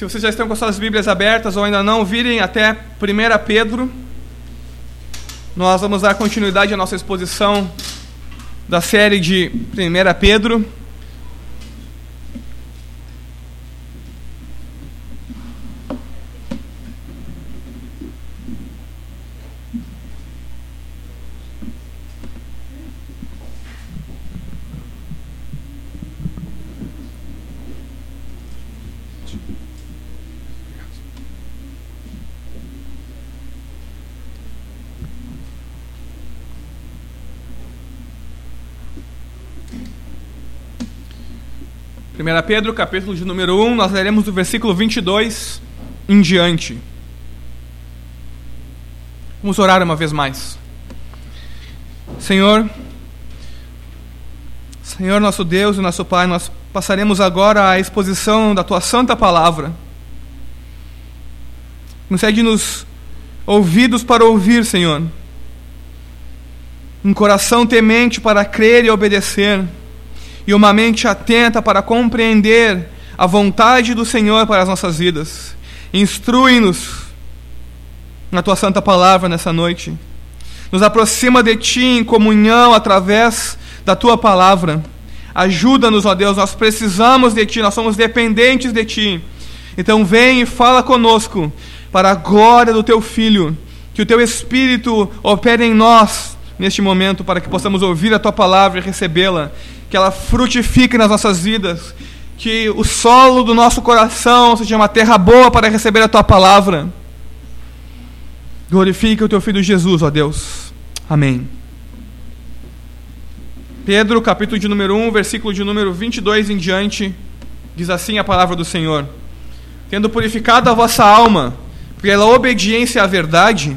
Se vocês já estão com suas Bíblias abertas ou ainda não, virem até 1 Pedro. Nós vamos dar continuidade à nossa exposição da série de 1 Pedro. 1 Pedro, capítulo de número 1, nós leremos do versículo 22 em diante. Vamos orar uma vez mais. Senhor, Senhor nosso Deus e nosso Pai, nós passaremos agora a exposição da tua santa palavra. Concede-nos ouvidos para ouvir, Senhor. Um coração temente para crer e obedecer e uma mente atenta para compreender a vontade do Senhor para as nossas vidas. Instrui-nos na tua santa palavra nessa noite. Nos aproxima de ti em comunhão através da tua palavra. Ajuda-nos, ó Deus, nós precisamos de ti, nós somos dependentes de ti. Então vem e fala conosco para a glória do teu filho, que o teu espírito opere em nós neste momento para que possamos ouvir a tua palavra e recebê-la que ela frutifique nas nossas vidas, que o solo do nosso coração seja uma terra boa para receber a tua palavra. Glorifique o teu filho Jesus, ó Deus. Amém. Pedro, capítulo de número 1, versículo de número 22 em diante, diz assim a palavra do Senhor: Tendo purificado a vossa alma pela obediência à verdade,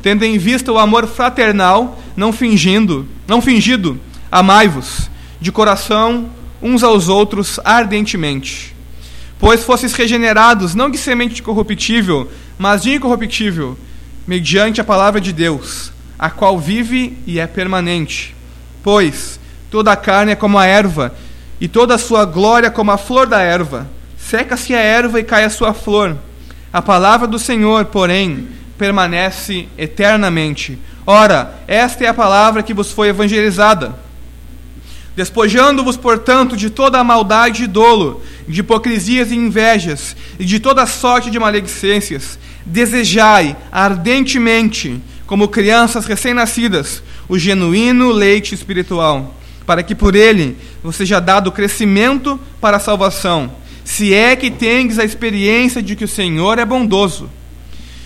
tendo em vista o amor fraternal, não fingindo, não fingido, amai-vos de coração uns aos outros ardentemente. Pois fosses regenerados não de semente corruptível, mas de incorruptível, mediante a palavra de Deus, a qual vive e é permanente. Pois toda a carne é como a erva, e toda a sua glória como a flor da erva. Seca-se a erva e cai a sua flor. A palavra do Senhor, porém, permanece eternamente. Ora, esta é a palavra que vos foi evangelizada Despojando-vos, portanto, de toda a maldade e dolo, de hipocrisias e invejas, e de toda sorte de maledicências, desejai ardentemente, como crianças recém-nascidas, o genuíno leite espiritual, para que por ele vos seja dado crescimento para a salvação, se é que tendes a experiência de que o Senhor é bondoso.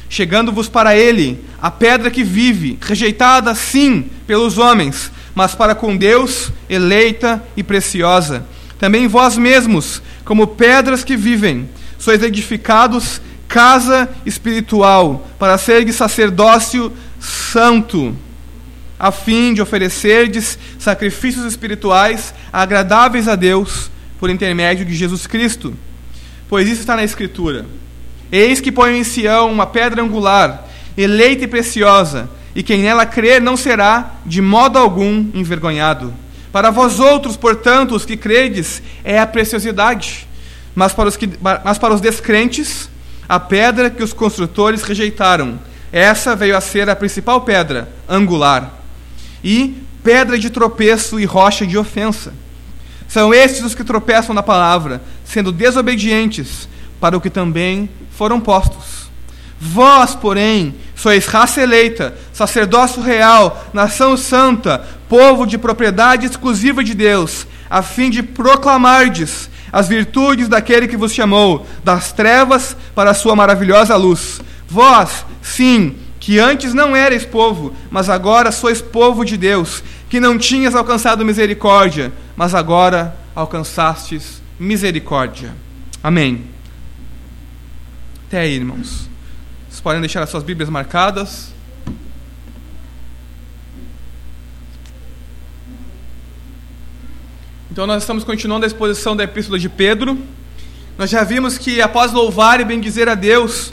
Chegando-vos para ele, a pedra que vive, rejeitada sim pelos homens, mas para com Deus eleita e preciosa. Também vós mesmos, como pedras que vivem, sois edificados casa espiritual, para seres sacerdócio santo, a fim de oferecerdes sacrifícios espirituais agradáveis a Deus por intermédio de Jesus Cristo. Pois isso está na Escritura. Eis que põe em Sião uma pedra angular, eleita e preciosa, e quem nela crer não será de modo algum envergonhado. Para vós outros, portanto, os que credes, é a preciosidade, mas para os, que, mas para os descrentes, a pedra que os construtores rejeitaram. Essa veio a ser a principal pedra, angular, e pedra de tropeço e rocha de ofensa. São estes os que tropeçam na palavra, sendo desobedientes para o que também foram postos. Vós, porém, sois raça eleita, sacerdócio real, nação santa, povo de propriedade exclusiva de Deus, a fim de proclamardes as virtudes daquele que vos chamou das trevas para a sua maravilhosa luz. Vós, sim, que antes não erais povo, mas agora sois povo de Deus, que não tinhas alcançado misericórdia, mas agora alcançastes misericórdia. Amém. Até aí, irmãos podem deixar as suas Bíblias marcadas. Então, nós estamos continuando a exposição da Epístola de Pedro. Nós já vimos que, após louvar e bendizer a Deus,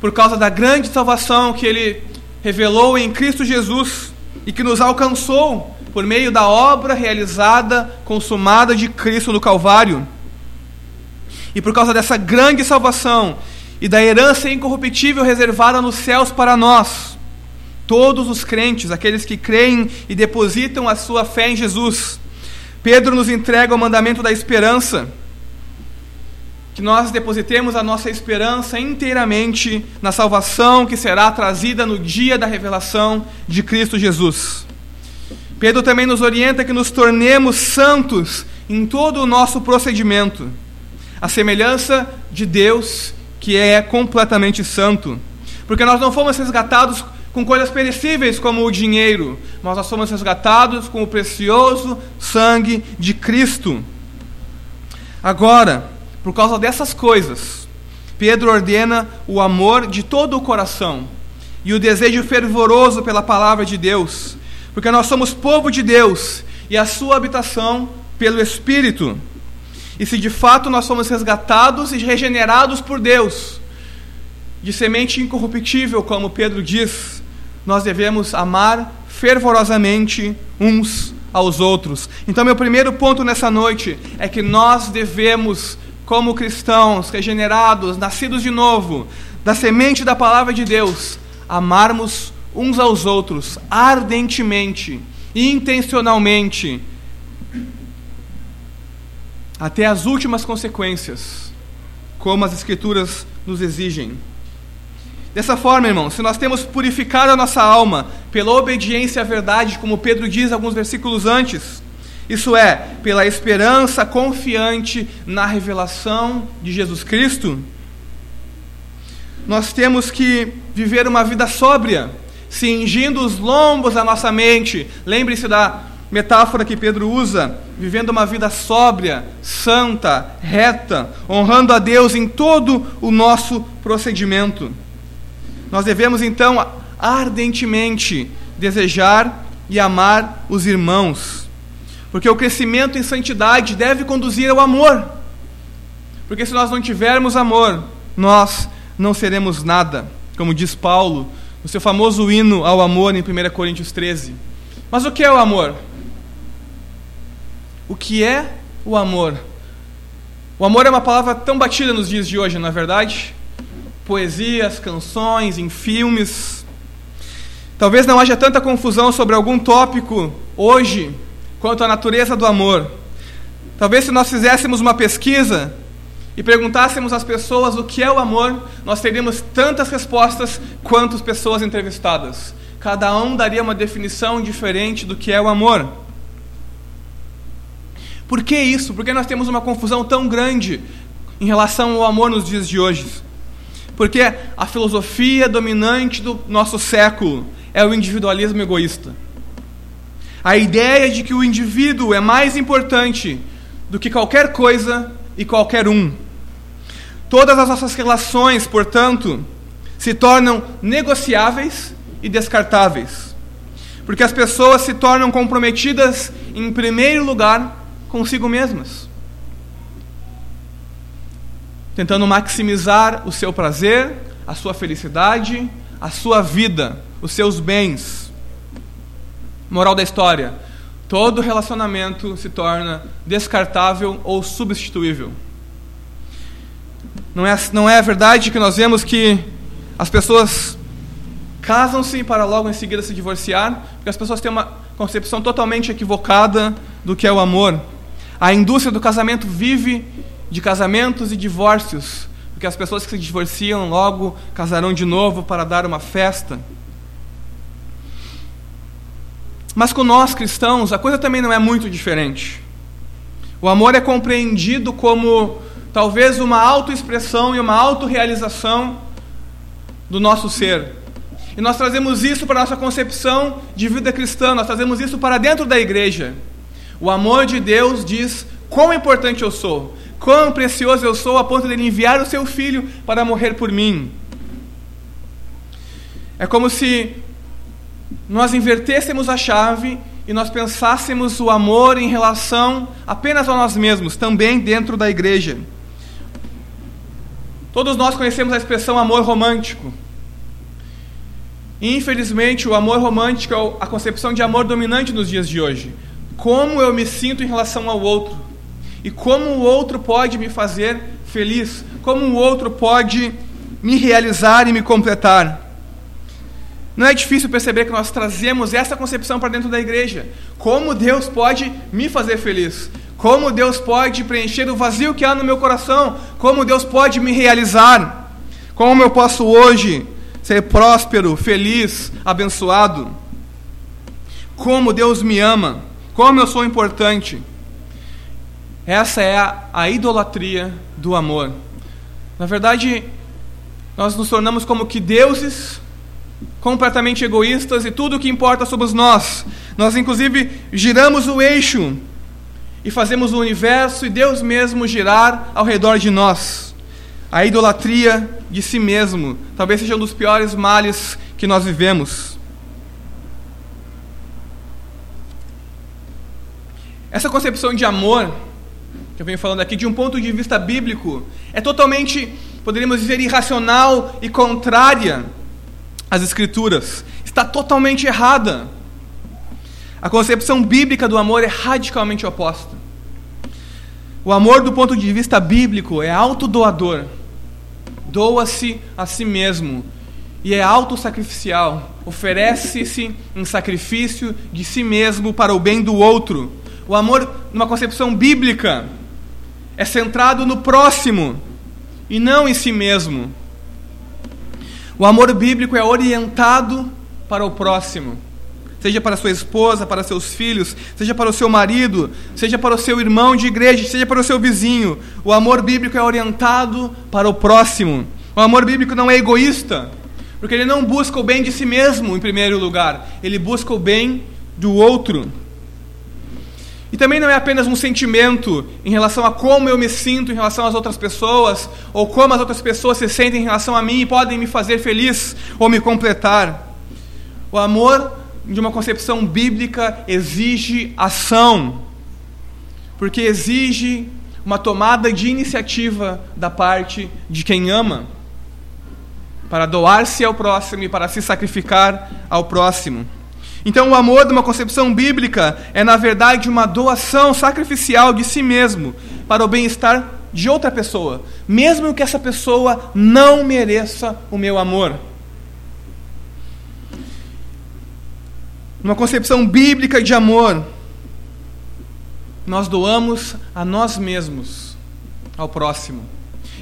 por causa da grande salvação que Ele revelou em Cristo Jesus e que nos alcançou por meio da obra realizada, consumada de Cristo no Calvário, E por causa dessa grande salvação e da herança incorruptível reservada nos céus para nós, todos os crentes, aqueles que creem e depositam a sua fé em Jesus, Pedro nos entrega o mandamento da esperança, que nós depositemos a nossa esperança inteiramente na salvação que será trazida no dia da revelação de Cristo Jesus. Pedro também nos orienta que nos tornemos santos em todo o nosso procedimento, a semelhança de Deus, que é completamente santo. Porque nós não fomos resgatados com coisas perecíveis como o dinheiro, mas nós fomos resgatados com o precioso sangue de Cristo. Agora, por causa dessas coisas, Pedro ordena o amor de todo o coração e o desejo fervoroso pela palavra de Deus, porque nós somos povo de Deus e a sua habitação pelo Espírito. E se de fato nós somos resgatados e regenerados por Deus, de semente incorruptível, como Pedro diz, nós devemos amar fervorosamente uns aos outros. Então, meu primeiro ponto nessa noite é que nós devemos, como cristãos regenerados, nascidos de novo, da semente da palavra de Deus, amarmos uns aos outros ardentemente, intencionalmente, até as últimas consequências, como as Escrituras nos exigem. Dessa forma, irmão, se nós temos purificado a nossa alma pela obediência à verdade, como Pedro diz alguns versículos antes, isso é, pela esperança confiante na revelação de Jesus Cristo, nós temos que viver uma vida sóbria, cingindo os lombos da nossa mente. Lembre-se da metáfora que Pedro usa, vivendo uma vida sóbria, santa, reta, honrando a Deus em todo o nosso procedimento. Nós devemos então ardentemente desejar e amar os irmãos, porque o crescimento em santidade deve conduzir ao amor. Porque se nós não tivermos amor, nós não seremos nada, como diz Paulo no seu famoso hino ao amor em 1 Coríntios 13. Mas o que é o amor? O que é o amor? O amor é uma palavra tão batida nos dias de hoje, não é verdade? Poesias, canções, em filmes. Talvez não haja tanta confusão sobre algum tópico hoje quanto a natureza do amor. Talvez se nós fizéssemos uma pesquisa e perguntássemos às pessoas o que é o amor, nós teríamos tantas respostas quanto as pessoas entrevistadas. Cada um daria uma definição diferente do que é o amor. Por que isso? Por que nós temos uma confusão tão grande em relação ao amor nos dias de hoje? Porque a filosofia dominante do nosso século é o individualismo egoísta. A ideia de que o indivíduo é mais importante do que qualquer coisa e qualquer um. Todas as nossas relações, portanto, se tornam negociáveis e descartáveis. Porque as pessoas se tornam comprometidas, em primeiro lugar, consigo mesmas, tentando maximizar o seu prazer, a sua felicidade, a sua vida, os seus bens. Moral da história: todo relacionamento se torna descartável ou substituível. Não é, não é verdade que nós vemos que as pessoas casam-se para logo em seguida se divorciar, porque as pessoas têm uma concepção totalmente equivocada do que é o amor. A indústria do casamento vive de casamentos e divórcios, porque as pessoas que se divorciam logo casarão de novo para dar uma festa. Mas com nós cristãos, a coisa também não é muito diferente. O amor é compreendido como talvez uma autoexpressão e uma autorrealização do nosso ser. E nós trazemos isso para a nossa concepção de vida cristã, nós trazemos isso para dentro da igreja. O amor de Deus diz quão importante eu sou, quão precioso eu sou a ponto de ele enviar o seu filho para morrer por mim. É como se nós invertêssemos a chave e nós pensássemos o amor em relação apenas a nós mesmos, também dentro da igreja. Todos nós conhecemos a expressão amor romântico. Infelizmente, o amor romântico é a concepção de amor dominante nos dias de hoje como eu me sinto em relação ao outro e como o outro pode me fazer feliz? Como o outro pode me realizar e me completar? Não é difícil perceber que nós trazemos essa concepção para dentro da igreja. Como Deus pode me fazer feliz? Como Deus pode preencher o vazio que há no meu coração? Como Deus pode me realizar? Como eu posso hoje ser próspero, feliz, abençoado? Como Deus me ama? Como eu sou importante? Essa é a, a idolatria do amor. Na verdade, nós nos tornamos como que deuses completamente egoístas e tudo o que importa somos nós. Nós, inclusive, giramos o eixo e fazemos o universo e Deus mesmo girar ao redor de nós. A idolatria de si mesmo talvez seja um dos piores males que nós vivemos. Essa concepção de amor, que eu venho falando aqui, de um ponto de vista bíblico, é totalmente, poderíamos dizer, irracional e contrária às Escrituras. Está totalmente errada. A concepção bíblica do amor é radicalmente oposta. O amor, do ponto de vista bíblico, é autodoador. Doa-se a si mesmo e é autossacrificial. Oferece-se em sacrifício de si mesmo para o bem do outro. O amor, numa concepção bíblica, é centrado no próximo e não em si mesmo. O amor bíblico é orientado para o próximo seja para sua esposa, para seus filhos, seja para o seu marido, seja para o seu irmão de igreja, seja para o seu vizinho. O amor bíblico é orientado para o próximo. O amor bíblico não é egoísta, porque ele não busca o bem de si mesmo em primeiro lugar, ele busca o bem do outro. E também não é apenas um sentimento em relação a como eu me sinto em relação às outras pessoas, ou como as outras pessoas se sentem em relação a mim e podem me fazer feliz ou me completar. O amor de uma concepção bíblica exige ação, porque exige uma tomada de iniciativa da parte de quem ama, para doar-se ao próximo e para se sacrificar ao próximo. Então, o amor, de uma concepção bíblica, é na verdade uma doação sacrificial de si mesmo para o bem-estar de outra pessoa, mesmo que essa pessoa não mereça o meu amor. numa concepção bíblica de amor, nós doamos a nós mesmos ao próximo.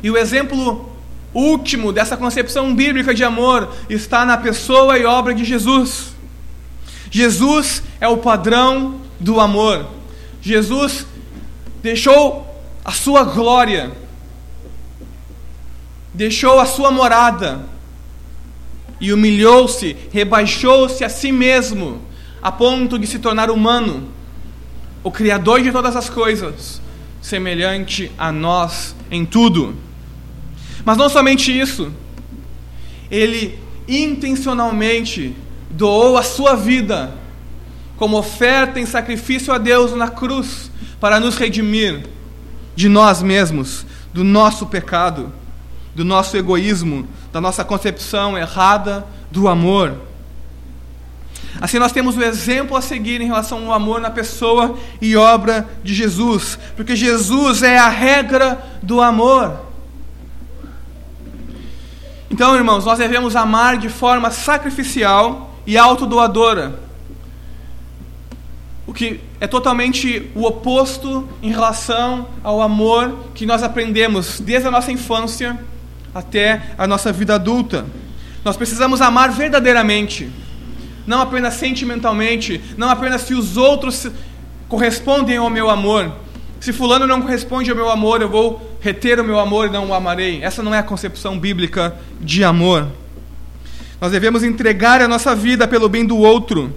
E o exemplo último dessa concepção bíblica de amor está na pessoa e obra de Jesus. Jesus é o padrão do amor. Jesus deixou a sua glória, deixou a sua morada e humilhou-se, rebaixou-se a si mesmo a ponto de se tornar humano, o Criador de todas as coisas, semelhante a nós em tudo. Mas não somente isso, ele intencionalmente doou a sua vida como oferta em sacrifício a Deus na cruz para nos redimir de nós mesmos, do nosso pecado, do nosso egoísmo, da nossa concepção errada do amor. Assim, nós temos o exemplo a seguir em relação ao amor na pessoa e obra de Jesus, porque Jesus é a regra do amor. Então, irmãos, nós devemos amar de forma sacrificial e autodoadora, o que é totalmente o oposto em relação ao amor que nós aprendemos desde a nossa infância até a nossa vida adulta. Nós precisamos amar verdadeiramente não apenas sentimentalmente, não apenas se os outros correspondem ao meu amor. Se fulano não corresponde ao meu amor, eu vou reter o meu amor e não o amarei. Essa não é a concepção bíblica de amor. Nós devemos entregar a nossa vida pelo bem do outro,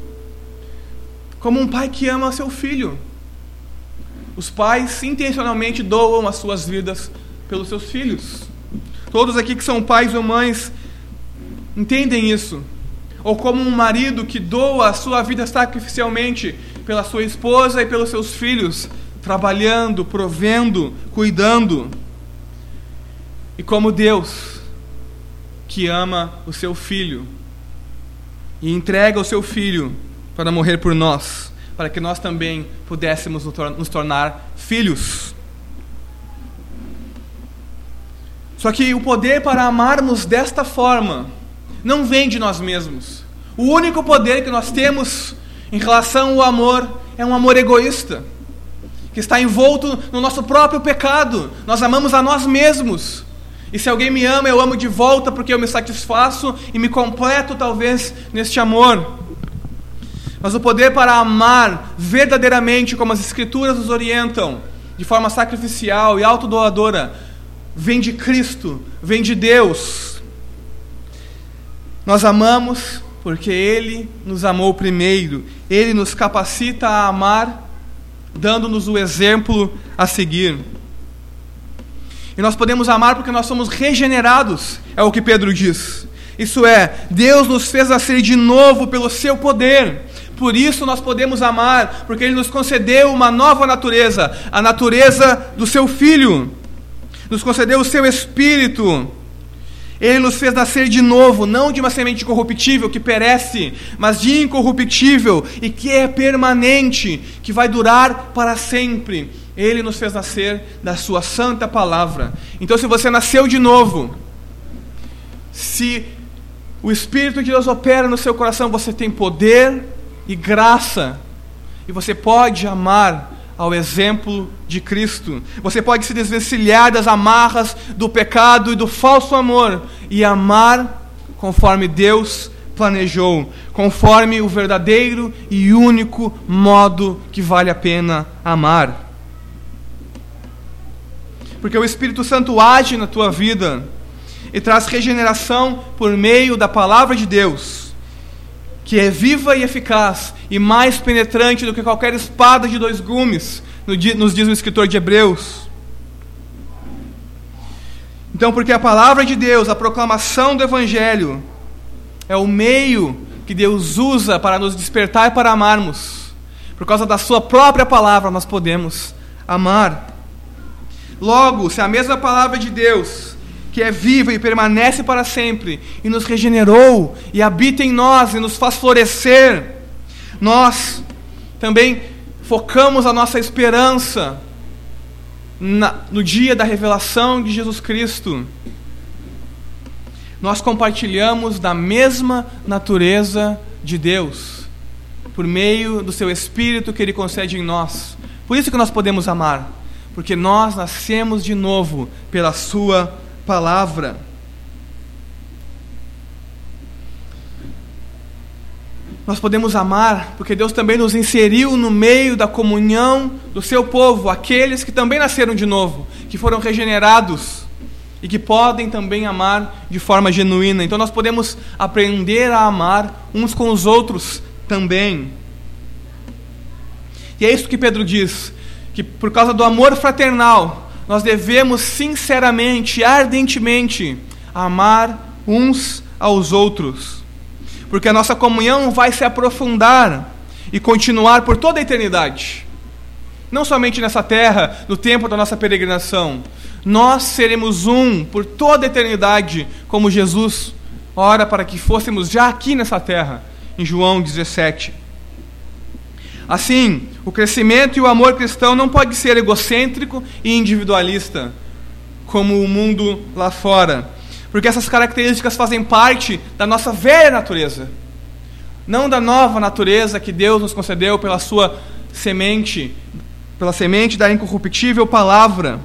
como um pai que ama seu filho. Os pais intencionalmente doam as suas vidas pelos seus filhos. Todos aqui que são pais ou mães entendem isso ou como um marido que doa a sua vida sacrificialmente pela sua esposa e pelos seus filhos, trabalhando, provendo, cuidando. E como Deus que ama o seu filho e entrega o seu filho para morrer por nós, para que nós também pudéssemos nos tornar filhos. Só que o poder para amarmos desta forma não vem de nós mesmos. O único poder que nós temos em relação ao amor é um amor egoísta, que está envolto no nosso próprio pecado. Nós amamos a nós mesmos. E se alguém me ama, eu amo de volta porque eu me satisfaço e me completo, talvez, neste amor. Mas o poder para amar verdadeiramente, como as Escrituras nos orientam, de forma sacrificial e autodoadora, vem de Cristo, vem de Deus. Nós amamos porque Ele nos amou primeiro, Ele nos capacita a amar, dando-nos o exemplo a seguir. E nós podemos amar porque nós somos regenerados, é o que Pedro diz. Isso é, Deus nos fez nascer de novo pelo seu poder. Por isso nós podemos amar, porque Ele nos concedeu uma nova natureza, a natureza do seu Filho. Nos concedeu o seu Espírito. Ele nos fez nascer de novo, não de uma semente corruptível que perece, mas de incorruptível e que é permanente, que vai durar para sempre. Ele nos fez nascer da Sua santa palavra. Então, se você nasceu de novo, se o Espírito de Deus opera no seu coração, você tem poder e graça, e você pode amar ao exemplo de Cristo. Você pode se desvencilhar das amarras do pecado e do falso amor e amar conforme Deus planejou, conforme o verdadeiro e único modo que vale a pena amar porque o Espírito Santo age na tua vida e traz regeneração por meio da palavra de Deus, que é viva e eficaz e mais penetrante do que qualquer espada de dois gumes, nos diz o escritor de Hebreus. Então, porque a palavra de Deus, a proclamação do Evangelho, é o meio que Deus usa para nos despertar e para amarmos. Por causa da Sua própria palavra, nós podemos amar. Logo, se a mesma palavra de Deus, que é viva e permanece para sempre, e nos regenerou, e habita em nós, e nos faz florescer, nós também focamos a nossa esperança na, no dia da revelação de Jesus Cristo. Nós compartilhamos da mesma natureza de Deus, por meio do seu Espírito que Ele concede em nós. Por isso que nós podemos amar porque nós nascemos de novo pela Sua palavra. Nós podemos amar porque Deus também nos inseriu no meio da comunhão do seu povo, aqueles que também nasceram de novo, que foram regenerados e que podem também amar de forma genuína. Então nós podemos aprender a amar uns com os outros também. E é isso que Pedro diz: que por causa do amor fraternal, nós devemos sinceramente, ardentemente, amar uns aos outros. Porque a nossa comunhão vai se aprofundar e continuar por toda a eternidade. Não somente nessa terra, no tempo da nossa peregrinação. Nós seremos um por toda a eternidade, como Jesus ora para que fôssemos já aqui nessa terra, em João 17. Assim, o crescimento e o amor cristão não pode ser egocêntrico e individualista, como o mundo lá fora, porque essas características fazem parte da nossa velha natureza, não da nova natureza que Deus nos concedeu pela sua semente, pela semente da incorruptível palavra.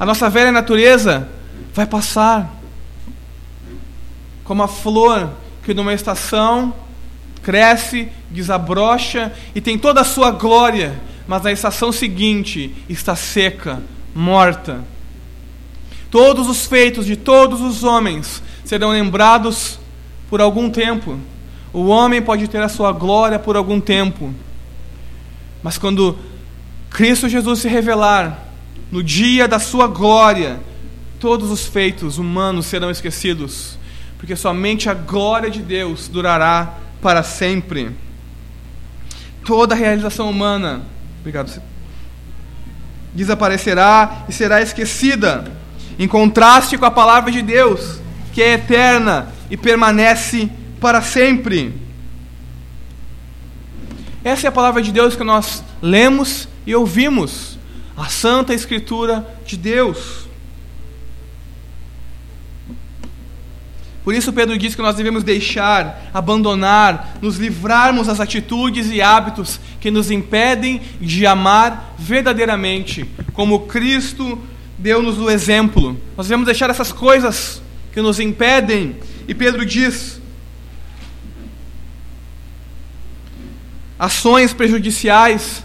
A nossa velha natureza vai passar como a flor que numa estação cresce, desabrocha e tem toda a sua glória, mas na estação seguinte está seca, morta. Todos os feitos de todos os homens serão lembrados por algum tempo. O homem pode ter a sua glória por algum tempo, mas quando Cristo Jesus se revelar, no dia da sua glória, todos os feitos humanos serão esquecidos, porque somente a glória de Deus durará para sempre. Toda realização humana, obrigado, desaparecerá e será esquecida, em contraste com a palavra de Deus, que é eterna e permanece para sempre. Essa é a palavra de Deus que nós lemos e ouvimos, a Santa Escritura de Deus. Por isso, Pedro diz que nós devemos deixar, abandonar, nos livrarmos das atitudes e hábitos que nos impedem de amar verdadeiramente, como Cristo deu-nos o exemplo. Nós devemos deixar essas coisas que nos impedem, e Pedro diz: ações prejudiciais,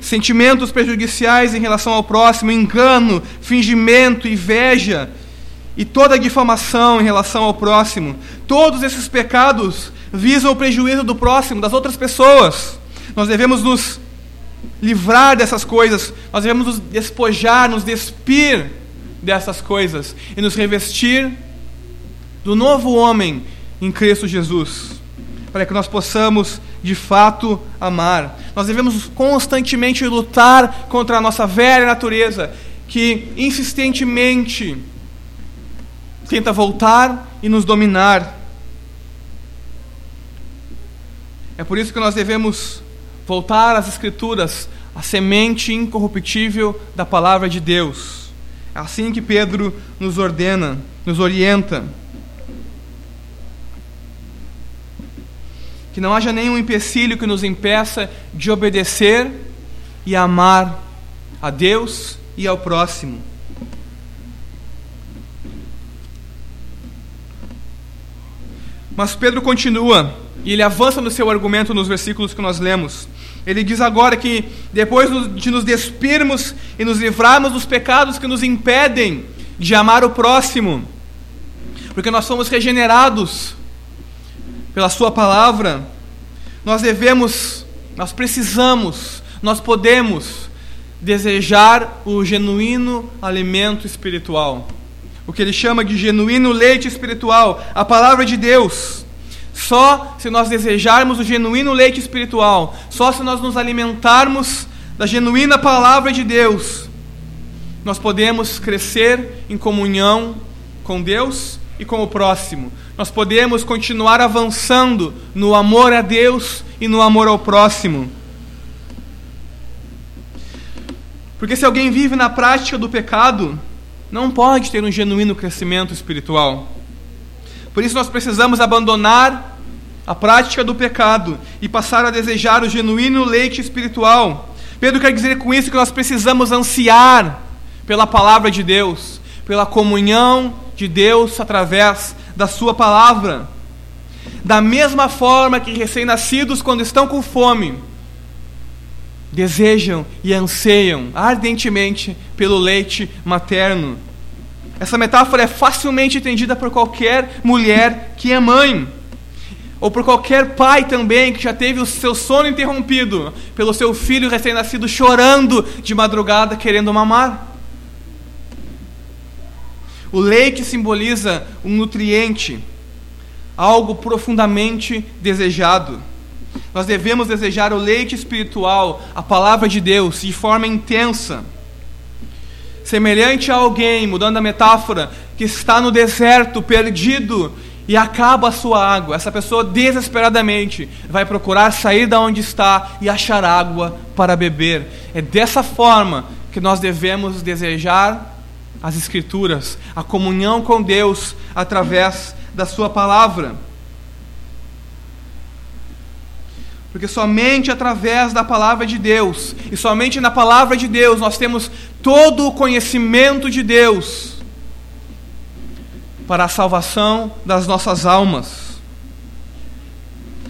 sentimentos prejudiciais em relação ao próximo, engano, fingimento, inveja e toda difamação em relação ao próximo. Todos esses pecados visam o prejuízo do próximo, das outras pessoas. Nós devemos nos livrar dessas coisas, nós devemos nos despojar, nos despir dessas coisas e nos revestir do novo homem em Cristo Jesus, para que nós possamos de fato amar. Nós devemos constantemente lutar contra a nossa velha natureza, que insistentemente tenta voltar e nos dominar. É por isso que nós devemos voltar às Escrituras, a semente incorruptível da palavra de Deus. É assim que Pedro nos ordena, nos orienta. Que não haja nenhum empecilho que nos impeça de obedecer e amar a Deus e ao próximo. Mas Pedro continua e ele avança no seu argumento nos versículos que nós lemos. Ele diz agora que depois de nos despirmos e nos livrarmos dos pecados que nos impedem de amar o próximo, porque nós somos regenerados pela Sua palavra, nós devemos, nós precisamos, nós podemos desejar o genuíno alimento espiritual. O que ele chama de genuíno leite espiritual, a palavra de Deus. Só se nós desejarmos o genuíno leite espiritual, só se nós nos alimentarmos da genuína palavra de Deus, nós podemos crescer em comunhão com Deus e com o próximo. Nós podemos continuar avançando no amor a Deus e no amor ao próximo. Porque se alguém vive na prática do pecado, não pode ter um genuíno crescimento espiritual. Por isso nós precisamos abandonar a prática do pecado e passar a desejar o genuíno leite espiritual. Pedro quer dizer com isso que nós precisamos ansiar pela palavra de Deus, pela comunhão de Deus através da Sua palavra. Da mesma forma que recém-nascidos, quando estão com fome, desejam e anseiam ardentemente pelo leite materno. Essa metáfora é facilmente entendida por qualquer mulher que é mãe, ou por qualquer pai também que já teve o seu sono interrompido pelo seu filho recém-nascido chorando de madrugada querendo mamar. O leite simboliza um nutriente, algo profundamente desejado. Nós devemos desejar o leite espiritual, a palavra de Deus, de forma intensa semelhante a alguém, mudando a metáfora, que está no deserto, perdido, e acaba a sua água. Essa pessoa desesperadamente vai procurar sair da onde está e achar água para beber. É dessa forma que nós devemos desejar as Escrituras, a comunhão com Deus através da Sua palavra. Porque somente através da palavra de Deus, e somente na palavra de Deus, nós temos todo o conhecimento de Deus para a salvação das nossas almas.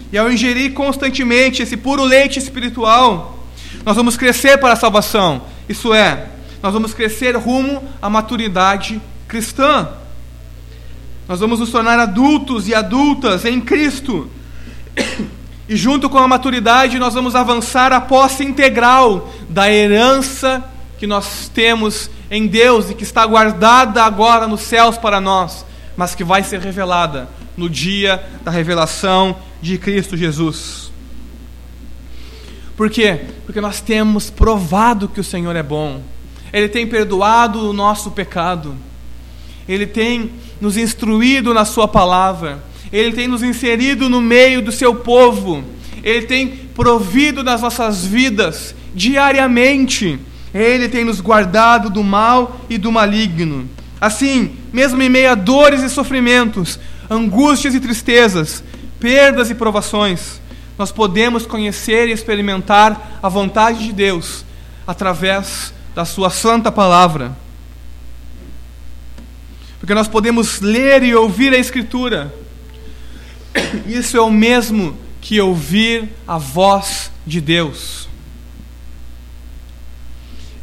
E ao ingerir constantemente esse puro leite espiritual, nós vamos crescer para a salvação. Isso é, nós vamos crescer rumo à maturidade cristã. Nós vamos nos tornar adultos e adultas em Cristo. E junto com a maturidade, nós vamos avançar a posse integral da herança que nós temos em Deus e que está guardada agora nos céus para nós, mas que vai ser revelada no dia da revelação de Cristo Jesus. Por quê? Porque nós temos provado que o Senhor é bom. Ele tem perdoado o nosso pecado. Ele tem nos instruído na Sua palavra. Ele tem nos inserido no meio do seu povo, Ele tem provido nas nossas vidas diariamente, Ele tem nos guardado do mal e do maligno. Assim, mesmo em meio a dores e sofrimentos, angústias e tristezas, perdas e provações, nós podemos conhecer e experimentar a vontade de Deus através da Sua santa palavra. Porque nós podemos ler e ouvir a Escritura. Isso é o mesmo que ouvir a voz de Deus.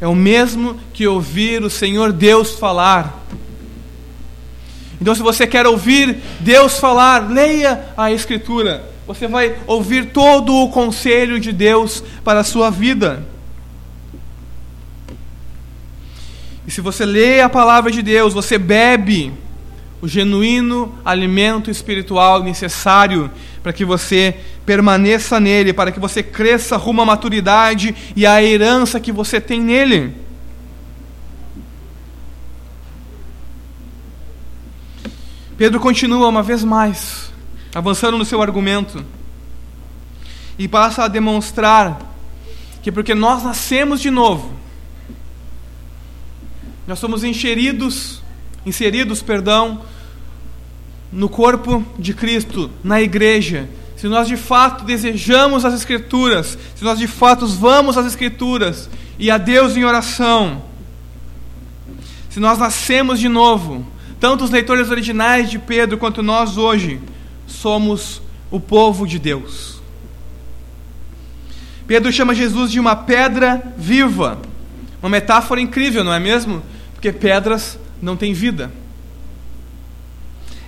É o mesmo que ouvir o Senhor Deus falar. Então, se você quer ouvir Deus falar, leia a Escritura. Você vai ouvir todo o conselho de Deus para a sua vida. E se você lê a palavra de Deus, você bebe o genuíno alimento espiritual necessário para que você permaneça nele, para que você cresça rumo à maturidade e à herança que você tem nele. Pedro continua uma vez mais, avançando no seu argumento, e passa a demonstrar que porque nós nascemos de novo, nós somos inseridos, inseridos, perdão, no corpo de Cristo, na igreja. Se nós de fato desejamos as Escrituras, se nós de fato vamos às Escrituras e a Deus em oração, se nós nascemos de novo, tanto os leitores originais de Pedro quanto nós hoje somos o povo de Deus. Pedro chama Jesus de uma pedra viva. Uma metáfora incrível, não é mesmo? Porque pedras não têm vida.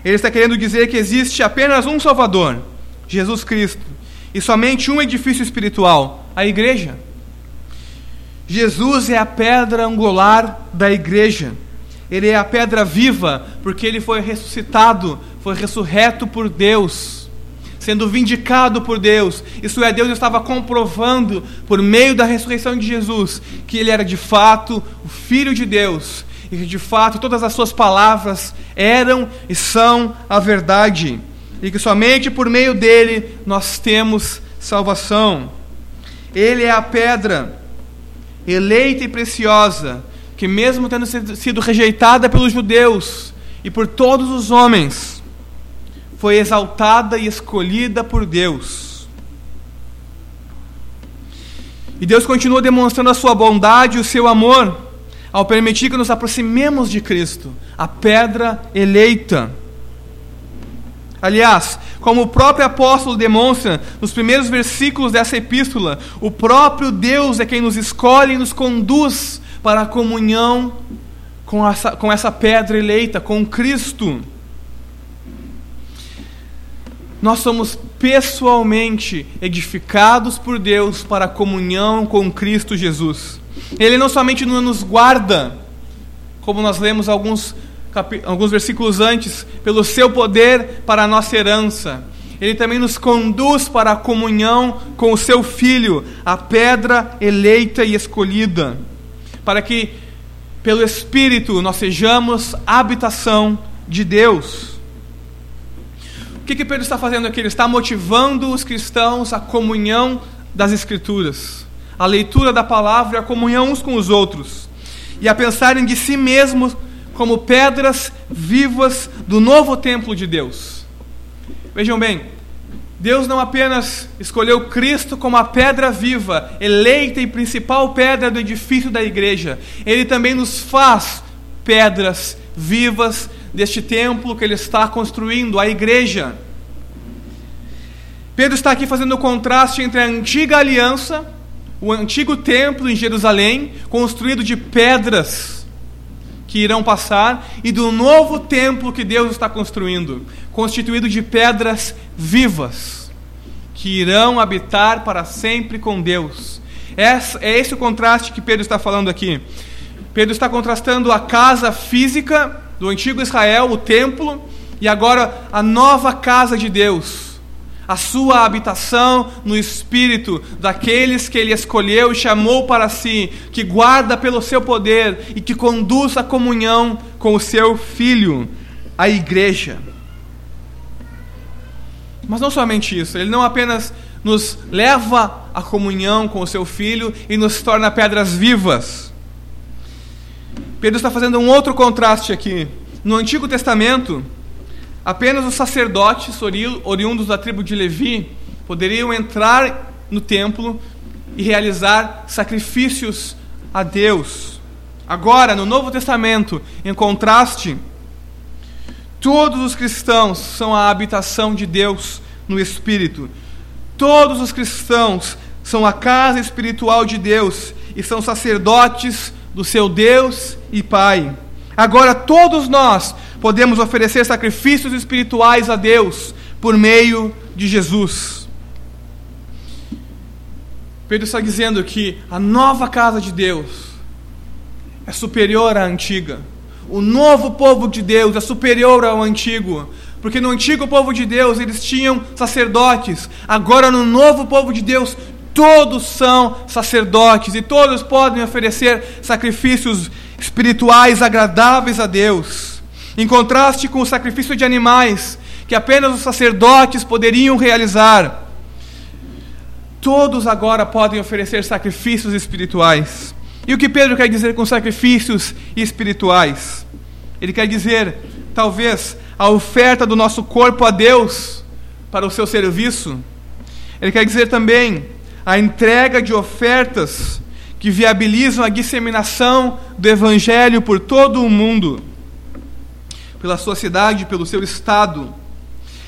Ele está querendo dizer que existe apenas um Salvador, Jesus Cristo, e somente um edifício espiritual, a igreja. Jesus é a pedra angular da igreja. Ele é a pedra viva, porque ele foi ressuscitado, foi ressurreto por Deus, sendo vindicado por Deus. Isso é, Deus estava comprovando, por meio da ressurreição de Jesus, que ele era de fato o Filho de Deus, e que de fato todas as suas palavras eram e são a verdade, e que somente por meio dele nós temos salvação. Ele é a pedra eleita e preciosa que, mesmo tendo sido rejeitada pelos judeus e por todos os homens, foi exaltada e escolhida por Deus. E Deus continua demonstrando a sua bondade e o seu amor ao permitir que nos aproximemos de Cristo, a pedra eleita. Aliás, como o próprio apóstolo demonstra nos primeiros versículos dessa epístola, o próprio Deus é quem nos escolhe e nos conduz para a comunhão com essa, com essa pedra eleita, com Cristo. Nós somos pessoalmente edificados por Deus para a comunhão com Cristo Jesus. Ele não somente nos guarda, como nós lemos alguns, alguns versículos antes, pelo seu poder para a nossa herança. Ele também nos conduz para a comunhão com o seu Filho, a pedra eleita e escolhida para que, pelo Espírito, nós sejamos habitação de Deus. O que, que Pedro está fazendo aqui? Ele está motivando os cristãos à comunhão das Escrituras, a leitura da palavra e a comunhão uns com os outros, e a pensarem de si mesmos como pedras vivas do novo templo de Deus. Vejam bem, Deus não apenas escolheu Cristo como a pedra viva, eleita e principal pedra do edifício da igreja, Ele também nos faz pedras vivas deste templo que Ele está construindo, a igreja. Pedro está aqui fazendo o contraste entre a antiga aliança, o antigo templo em Jerusalém, construído de pedras que irão passar, e do novo templo que Deus está construindo, constituído de pedras vivas, que irão habitar para sempre com Deus. É esse o contraste que Pedro está falando aqui. Pedro está contrastando a casa física do antigo Israel, o templo, e agora a nova casa de Deus a sua habitação no espírito daqueles que ele escolheu e chamou para si, que guarda pelo seu poder e que conduz a comunhão com o seu filho, a igreja. Mas não somente isso, ele não apenas nos leva à comunhão com o seu filho e nos torna pedras vivas. Pedro está fazendo um outro contraste aqui. No Antigo Testamento, apenas os sacerdotes oriundos da tribo de Levi poderiam entrar no templo e realizar sacrifícios a Deus. Agora, no Novo Testamento, em contraste, todos os cristãos são a habitação de Deus no Espírito. Todos os cristãos são a casa espiritual de Deus e são sacerdotes do seu Deus e Pai. Agora, todos nós podemos oferecer sacrifícios espirituais a Deus por meio de Jesus. Pedro está dizendo que a nova casa de Deus é superior à antiga. O novo povo de Deus é superior ao antigo. Porque no antigo povo de Deus eles tinham sacerdotes. Agora no novo povo de Deus todos são sacerdotes e todos podem oferecer sacrifícios espirituais agradáveis a Deus. Em contraste com o sacrifício de animais, que apenas os sacerdotes poderiam realizar, todos agora podem oferecer sacrifícios espirituais. E o que Pedro quer dizer com sacrifícios espirituais? Ele quer dizer, talvez, a oferta do nosso corpo a Deus para o seu serviço. Ele quer dizer também a entrega de ofertas que viabilizam a disseminação do Evangelho por todo o mundo, pela sua cidade, pelo seu estado.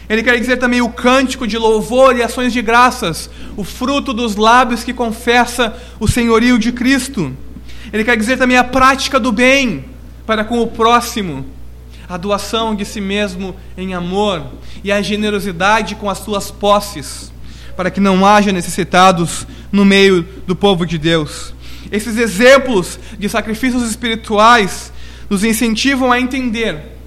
Ele quer dizer também o cântico de louvor e ações de graças, o fruto dos lábios que confessa o senhorio de Cristo. Ele quer dizer também a prática do bem para com o próximo, a doação de si mesmo em amor e a generosidade com as suas posses, para que não haja necessitados no meio do povo de Deus. Esses exemplos de sacrifícios espirituais nos incentivam a entender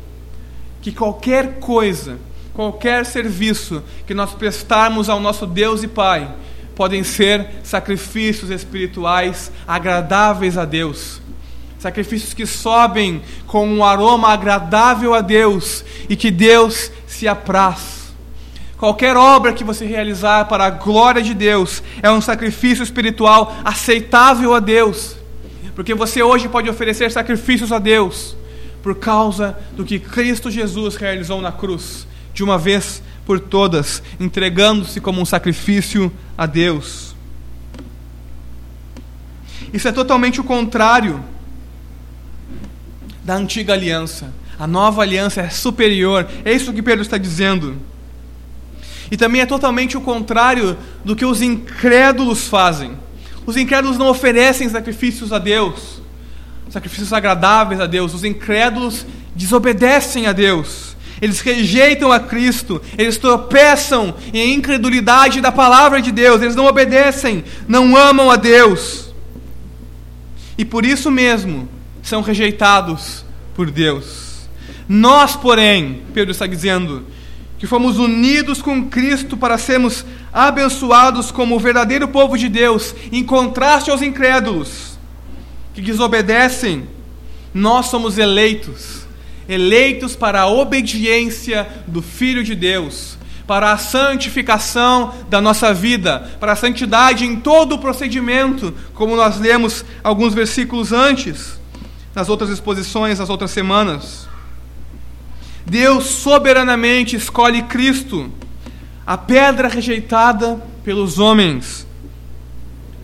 que qualquer coisa, qualquer serviço que nós prestarmos ao nosso Deus e Pai, podem ser sacrifícios espirituais agradáveis a Deus. Sacrifícios que sobem com um aroma agradável a Deus e que Deus se apraz. Qualquer obra que você realizar para a glória de Deus é um sacrifício espiritual aceitável a Deus, porque você hoje pode oferecer sacrifícios a Deus por causa do que Cristo Jesus realizou na cruz, de uma vez por todas, entregando-se como um sacrifício a Deus. Isso é totalmente o contrário da antiga aliança. A nova aliança é superior. É isso que Pedro está dizendo. E também é totalmente o contrário do que os incrédulos fazem. Os incrédulos não oferecem sacrifícios a Deus, sacrifícios agradáveis a Deus. Os incrédulos desobedecem a Deus. Eles rejeitam a Cristo, eles tropeçam em incredulidade da palavra de Deus, eles não obedecem, não amam a Deus. E por isso mesmo são rejeitados por Deus. Nós, porém, Pedro está dizendo, que fomos unidos com Cristo para sermos abençoados como o verdadeiro povo de Deus, em contraste aos incrédulos que desobedecem, nós somos eleitos, eleitos para a obediência do Filho de Deus, para a santificação da nossa vida, para a santidade em todo o procedimento, como nós lemos alguns versículos antes, nas outras exposições, nas outras semanas. Deus soberanamente escolhe Cristo, a pedra rejeitada pelos homens,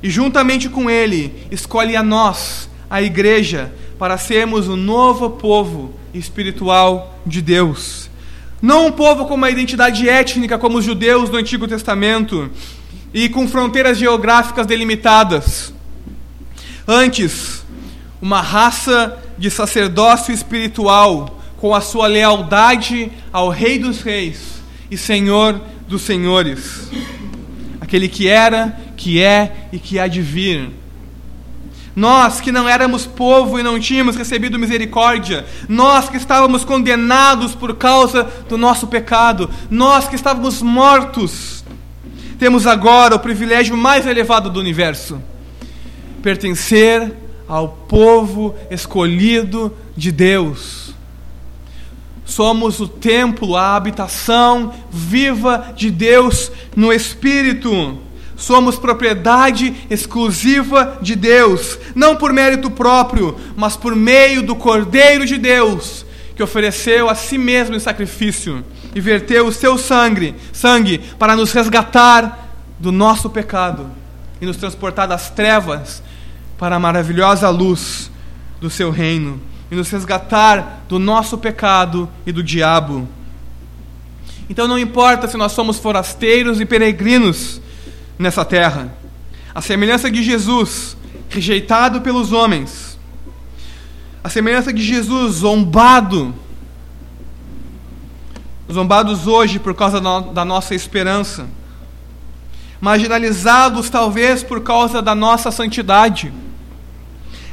e juntamente com Ele escolhe a nós, a igreja, para sermos o novo povo espiritual de Deus. Não um povo com uma identidade étnica como os judeus do Antigo Testamento e com fronteiras geográficas delimitadas. Antes, uma raça de sacerdócio espiritual com a sua lealdade ao Rei dos Reis e Senhor dos Senhores, aquele que era, que é e que há de vir. Nós que não éramos povo e não tínhamos recebido misericórdia, nós que estávamos condenados por causa do nosso pecado, nós que estávamos mortos, temos agora o privilégio mais elevado do universo: pertencer ao povo escolhido de Deus Somos o templo, a habitação viva de Deus no Espírito. Somos propriedade exclusiva de Deus, não por mérito próprio, mas por meio do Cordeiro de Deus, que ofereceu a si mesmo em sacrifício e verteu o seu sangue, sangue para nos resgatar do nosso pecado e nos transportar das trevas para a maravilhosa luz do seu reino e nos resgatar do nosso pecado e do diabo. Então não importa se nós somos forasteiros e peregrinos nessa terra, a semelhança de Jesus, rejeitado pelos homens, a semelhança de Jesus, zombado, zombados hoje por causa da nossa esperança, marginalizados talvez por causa da nossa santidade.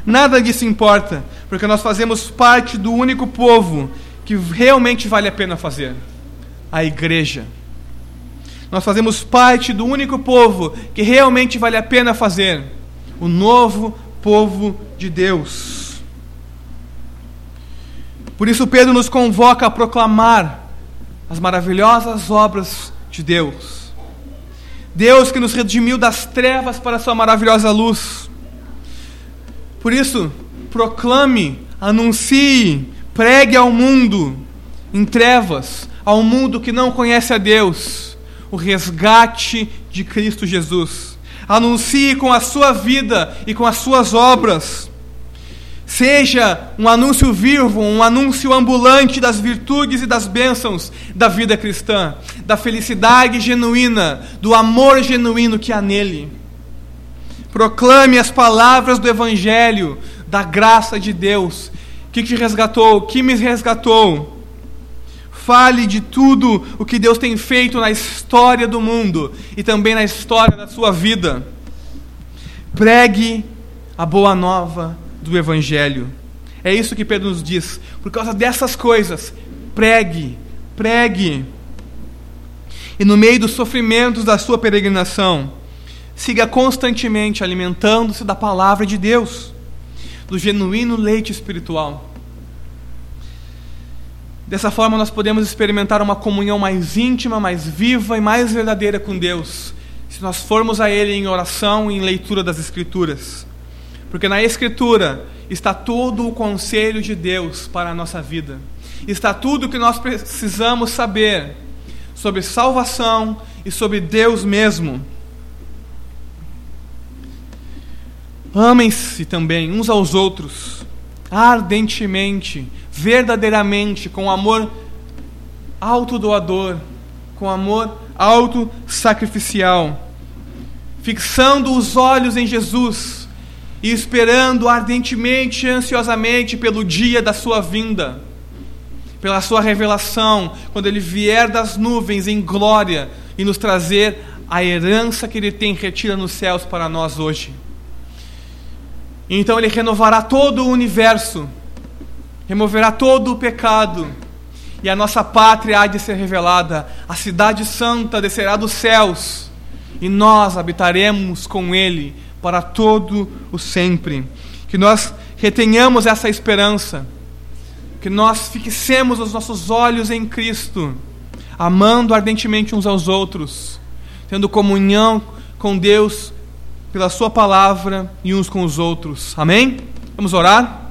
Nada disso importa, porque nós fazemos parte do único povo que realmente vale a pena fazer a igreja. Nós fazemos parte do único povo que realmente vale a pena fazer o novo povo de Deus. Por isso, Pedro nos convoca a proclamar as maravilhosas obras de Deus. Deus que nos redimiu das trevas para a sua maravilhosa luz. Por isso, proclame, anuncie, pregue ao mundo em trevas, ao mundo que não conhece a Deus, o resgate de Cristo Jesus. Anuncie com a sua vida e com as suas obras. Seja um anúncio vivo, um anúncio ambulante das virtudes e das bênçãos da vida cristã, da felicidade genuína, do amor genuíno que há nele. Proclame as palavras do Evangelho, da graça de Deus, que te resgatou, que me resgatou. Fale de tudo o que Deus tem feito na história do mundo e também na história da sua vida. Pregue a boa nova do Evangelho. É isso que Pedro nos diz. Por causa dessas coisas, pregue, pregue. E no meio dos sofrimentos da sua peregrinação, siga constantemente alimentando-se da palavra de Deus, do genuíno leite espiritual. Dessa forma, nós podemos experimentar uma comunhão mais íntima, mais viva e mais verdadeira com Deus, se nós formos a Ele em oração e em leitura das Escrituras. Porque na Escritura está todo o conselho de Deus para a nossa vida, está tudo o que nós precisamos saber sobre salvação e sobre Deus mesmo. Amem-se também uns aos outros, ardentemente, verdadeiramente, com amor autodoador, com amor autossacrificial, fixando os olhos em Jesus e esperando ardentemente e ansiosamente pelo dia da sua vinda, pela sua revelação, quando ele vier das nuvens em glória e nos trazer a herança que ele tem retida nos céus para nós hoje. Então ele renovará todo o universo, removerá todo o pecado, e a nossa pátria há de ser revelada, a cidade santa descerá dos céus, e nós habitaremos com ele para todo o sempre. Que nós retenhamos essa esperança, que nós fixemos os nossos olhos em Cristo, amando ardentemente uns aos outros, tendo comunhão com Deus pela Sua palavra e uns com os outros. Amém? Vamos orar?